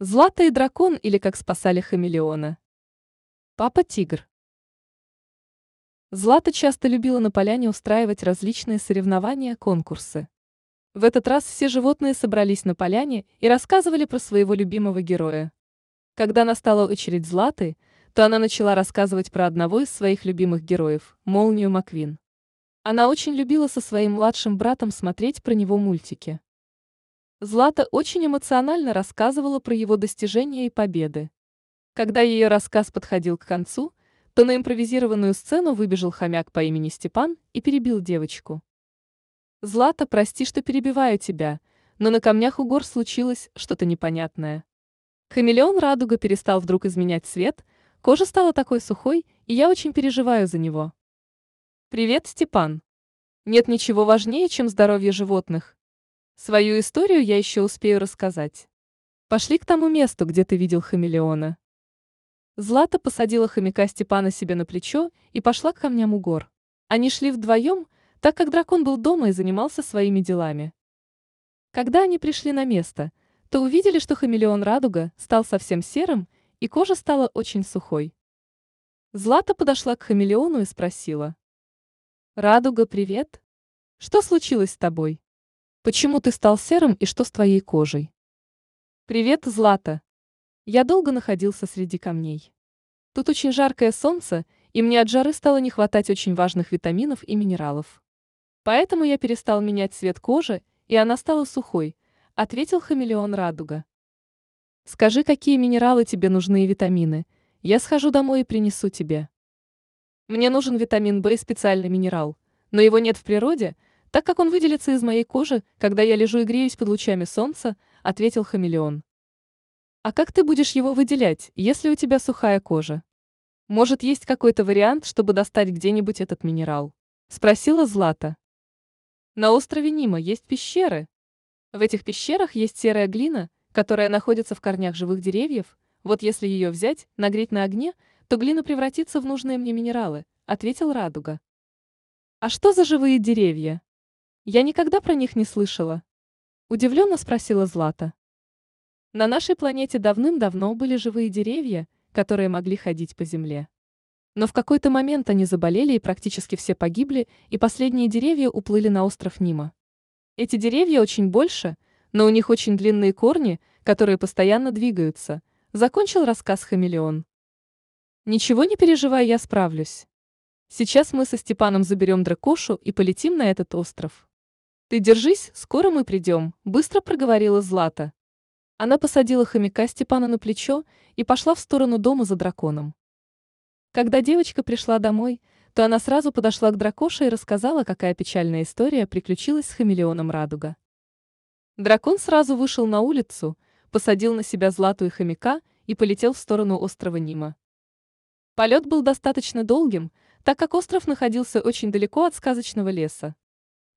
Злата и дракон или как спасали хамелеона. Папа тигр. Злата часто любила на поляне устраивать различные соревнования, конкурсы. В этот раз все животные собрались на поляне и рассказывали про своего любимого героя. Когда настала очередь Златы, то она начала рассказывать про одного из своих любимых героев, Молнию Маквин. Она очень любила со своим младшим братом смотреть про него мультики. Злата очень эмоционально рассказывала про его достижения и победы. Когда ее рассказ подходил к концу, то на импровизированную сцену выбежал хомяк по имени Степан и перебил девочку. «Злата, прости, что перебиваю тебя, но на камнях у гор случилось что-то непонятное. Хамелеон радуга перестал вдруг изменять цвет, кожа стала такой сухой, и я очень переживаю за него». «Привет, Степан. Нет ничего важнее, чем здоровье животных, Свою историю я еще успею рассказать. Пошли к тому месту, где ты видел хамелеона. Злата посадила хомяка Степана себе на плечо и пошла к камням у гор. Они шли вдвоем, так как дракон был дома и занимался своими делами. Когда они пришли на место, то увидели, что хамелеон радуга стал совсем серым, и кожа стала очень сухой. Злата подошла к хамелеону и спросила. «Радуга, привет! Что случилось с тобой?» Почему ты стал серым и что с твоей кожей? Привет, Злата. Я долго находился среди камней. Тут очень жаркое солнце, и мне от жары стало не хватать очень важных витаминов и минералов. Поэтому я перестал менять цвет кожи, и она стала сухой, ответил хамелеон Радуга. Скажи, какие минералы тебе нужны и витамины. Я схожу домой и принесу тебе. Мне нужен витамин В и специальный минерал, но его нет в природе, так как он выделится из моей кожи, когда я лежу и греюсь под лучами солнца, ответил хамелеон. А как ты будешь его выделять, если у тебя сухая кожа? Может, есть какой-то вариант, чтобы достать где-нибудь этот минерал? Спросила Злата. На острове Нима есть пещеры. В этих пещерах есть серая глина, которая находится в корнях живых деревьев. Вот если ее взять, нагреть на огне, то глина превратится в нужные мне минералы, ответил Радуга. А что за живые деревья? Я никогда про них не слышала. Удивленно спросила Злата. На нашей планете давным-давно были живые деревья, которые могли ходить по земле. Но в какой-то момент они заболели и практически все погибли, и последние деревья уплыли на остров Нима. Эти деревья очень больше, но у них очень длинные корни, которые постоянно двигаются, закончил рассказ Хамелеон. Ничего не переживай, я справлюсь. Сейчас мы со Степаном заберем дракошу и полетим на этот остров. «Ты держись, скоро мы придем», – быстро проговорила Злата. Она посадила хомяка Степана на плечо и пошла в сторону дома за драконом. Когда девочка пришла домой, то она сразу подошла к дракоше и рассказала, какая печальная история приключилась с хамелеоном Радуга. Дракон сразу вышел на улицу, посадил на себя Злату и хомяка и полетел в сторону острова Нима. Полет был достаточно долгим, так как остров находился очень далеко от сказочного леса.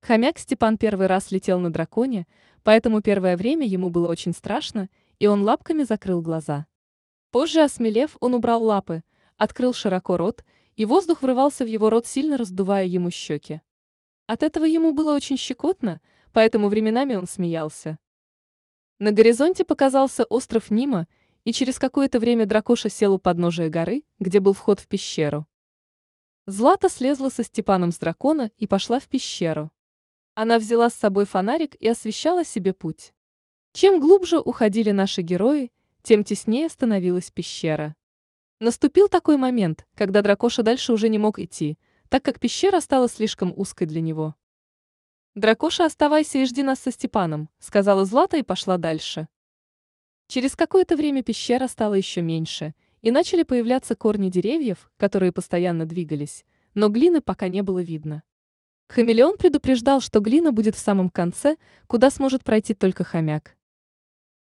Хомяк Степан первый раз летел на драконе, поэтому первое время ему было очень страшно, и он лапками закрыл глаза. Позже, осмелев, он убрал лапы, открыл широко рот, и воздух врывался в его рот, сильно раздувая ему щеки. От этого ему было очень щекотно, поэтому временами он смеялся. На горизонте показался остров Нима, и через какое-то время дракоша сел у подножия горы, где был вход в пещеру. Злата слезла со Степаном с дракона и пошла в пещеру. Она взяла с собой фонарик и освещала себе путь. Чем глубже уходили наши герои, тем теснее становилась пещера. Наступил такой момент, когда дракоша дальше уже не мог идти, так как пещера стала слишком узкой для него. «Дракоша, оставайся и жди нас со Степаном», — сказала Злата и пошла дальше. Через какое-то время пещера стала еще меньше, и начали появляться корни деревьев, которые постоянно двигались, но глины пока не было видно. Хамелеон предупреждал, что глина будет в самом конце, куда сможет пройти только хомяк.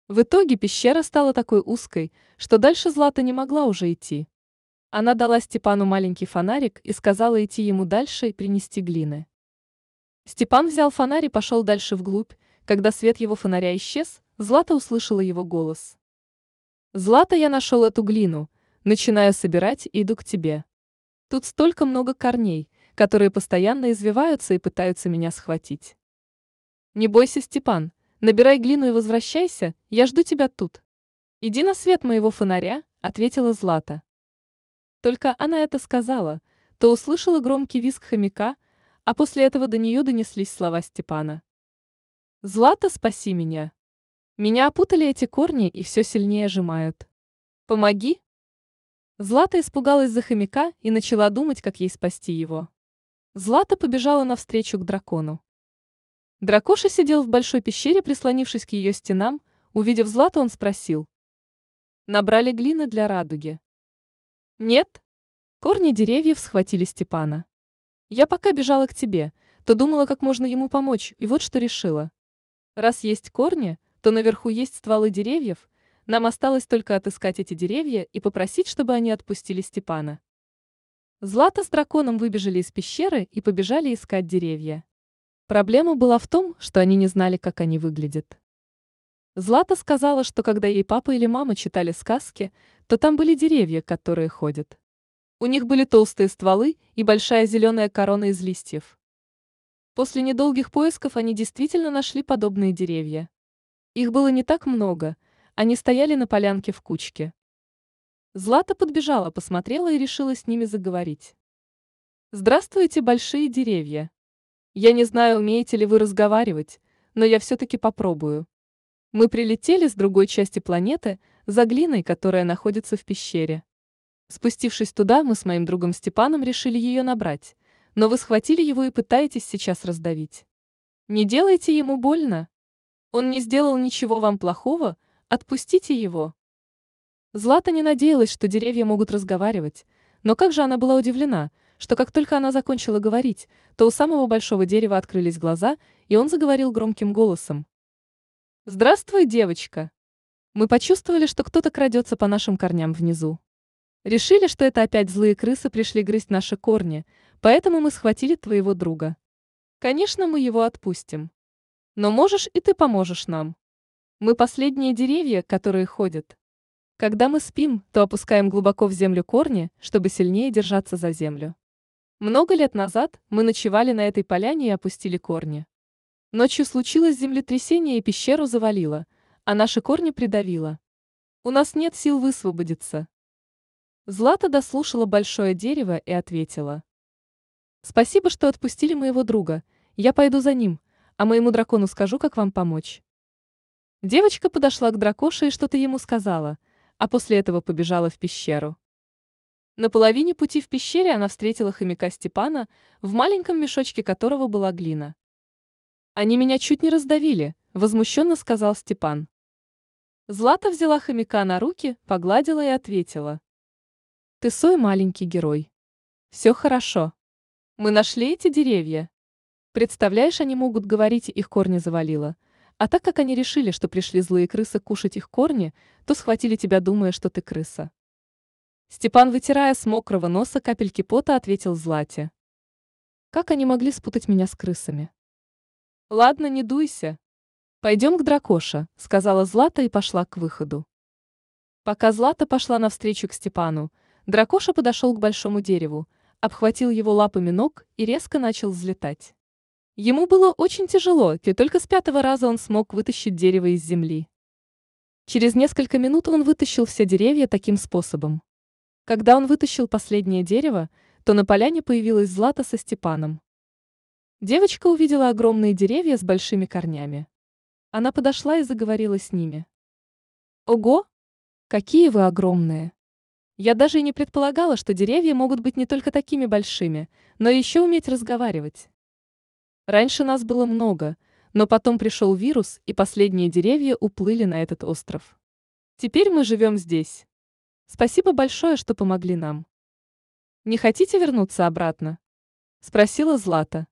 В итоге пещера стала такой узкой, что дальше Злата не могла уже идти. Она дала Степану маленький фонарик и сказала идти ему дальше и принести глины. Степан взял фонарь и пошел дальше вглубь. Когда свет его фонаря исчез, Злата услышала его голос. «Злата, я нашел эту глину. Начинаю собирать и иду к тебе. Тут столько много корней, которые постоянно извиваются и пытаются меня схватить. Не бойся, Степан, набирай глину и возвращайся, я жду тебя тут. «Иди на свет моего фонаря», — ответила Злата. Только она это сказала, то услышала громкий визг хомяка, а после этого до нее донеслись слова Степана. «Злата, спаси меня! Меня опутали эти корни и все сильнее сжимают. Помоги!» Злата испугалась за хомяка и начала думать, как ей спасти его. Злата побежала навстречу к дракону. Дракоша сидел в большой пещере, прислонившись к ее стенам. Увидев Злату, он спросил. «Набрали глины для радуги?» «Нет?» Корни деревьев схватили Степана. «Я пока бежала к тебе, то думала, как можно ему помочь, и вот что решила. Раз есть корни, то наверху есть стволы деревьев, нам осталось только отыскать эти деревья и попросить, чтобы они отпустили Степана». Злата с драконом выбежали из пещеры и побежали искать деревья. Проблема была в том, что они не знали, как они выглядят. Злата сказала, что когда ей папа или мама читали сказки, то там были деревья, которые ходят. У них были толстые стволы и большая зеленая корона из листьев. После недолгих поисков они действительно нашли подобные деревья. Их было не так много, они стояли на полянке в кучке. Злата подбежала, посмотрела и решила с ними заговорить. «Здравствуйте, большие деревья!» Я не знаю, умеете ли вы разговаривать, но я все-таки попробую. Мы прилетели с другой части планеты за глиной, которая находится в пещере. Спустившись туда, мы с моим другом Степаном решили ее набрать, но вы схватили его и пытаетесь сейчас раздавить. Не делайте ему больно. Он не сделал ничего вам плохого, отпустите его. Злата не надеялась, что деревья могут разговаривать, но как же она была удивлена, что как только она закончила говорить, то у самого большого дерева открылись глаза, и он заговорил громким голосом. «Здравствуй, девочка!» Мы почувствовали, что кто-то крадется по нашим корням внизу. Решили, что это опять злые крысы пришли грызть наши корни, поэтому мы схватили твоего друга. Конечно, мы его отпустим. Но можешь и ты поможешь нам. Мы последние деревья, которые ходят. Когда мы спим, то опускаем глубоко в землю корни, чтобы сильнее держаться за землю. Много лет назад мы ночевали на этой поляне и опустили корни. Ночью случилось землетрясение и пещеру завалило, а наши корни придавило. У нас нет сил высвободиться. Злата дослушала большое дерево и ответила. Спасибо, что отпустили моего друга. Я пойду за ним, а моему дракону скажу, как вам помочь. Девочка подошла к дракоше и что-то ему сказала, а после этого побежала в пещеру. На половине пути в пещере она встретила хомяка Степана, в маленьком мешочке которого была глина. «Они меня чуть не раздавили», — возмущенно сказал Степан. Злата взяла хомяка на руки, погладила и ответила. «Ты свой маленький герой. Все хорошо. Мы нашли эти деревья. Представляешь, они могут говорить, их корни завалило. А так как они решили, что пришли злые крысы кушать их корни, то схватили тебя, думая, что ты крыса. Степан, вытирая с мокрого носа капельки пота, ответил Злате. Как они могли спутать меня с крысами? Ладно, не дуйся. Пойдем к дракоша, сказала Злата и пошла к выходу. Пока Злата пошла навстречу к Степану, дракоша подошел к большому дереву, обхватил его лапами ног и резко начал взлетать. Ему было очень тяжело, и только с пятого раза он смог вытащить дерево из земли. Через несколько минут он вытащил все деревья таким способом. Когда он вытащил последнее дерево, то на поляне появилась Злата со Степаном. Девочка увидела огромные деревья с большими корнями. Она подошла и заговорила с ними. «Ого! Какие вы огромные! Я даже и не предполагала, что деревья могут быть не только такими большими, но еще уметь разговаривать. Раньше нас было много, но потом пришел вирус, и последние деревья уплыли на этот остров. Теперь мы живем здесь. Спасибо большое, что помогли нам. Не хотите вернуться обратно? Спросила Злата.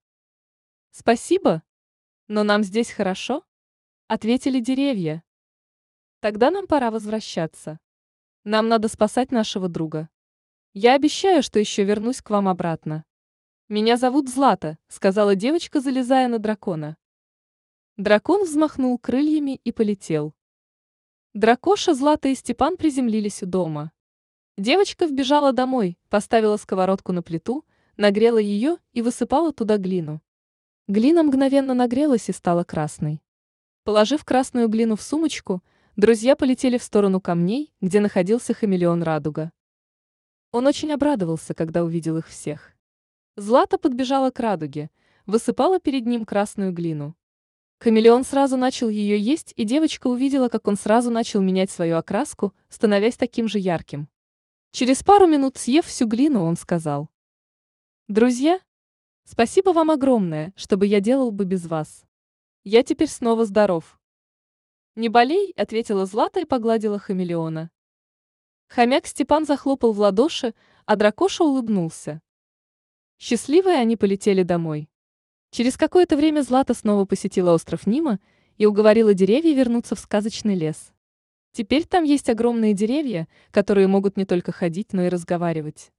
Спасибо, но нам здесь хорошо? Ответили деревья. Тогда нам пора возвращаться. Нам надо спасать нашего друга. Я обещаю, что еще вернусь к вам обратно. Меня зовут Злата, сказала девочка, залезая на дракона. Дракон взмахнул крыльями и полетел. Дракоша, Злата и Степан приземлились у дома. Девочка вбежала домой, поставила сковородку на плиту, нагрела ее и высыпала туда глину. Глина мгновенно нагрелась и стала красной. Положив красную глину в сумочку, Друзья полетели в сторону камней, где находился хамелеон Радуга. Он очень обрадовался, когда увидел их всех. Злата подбежала к Радуге, высыпала перед ним красную глину. Хамелеон сразу начал ее есть, и девочка увидела, как он сразу начал менять свою окраску, становясь таким же ярким. Через пару минут, съев всю глину, он сказал. «Друзья, спасибо вам огромное, что бы я делал бы без вас. Я теперь снова здоров». «Не болей», — ответила Злата и погладила хамелеона. Хомяк Степан захлопал в ладоши, а дракоша улыбнулся. Счастливые они полетели домой. Через какое-то время Злата снова посетила остров Нима и уговорила деревья вернуться в сказочный лес. Теперь там есть огромные деревья, которые могут не только ходить, но и разговаривать.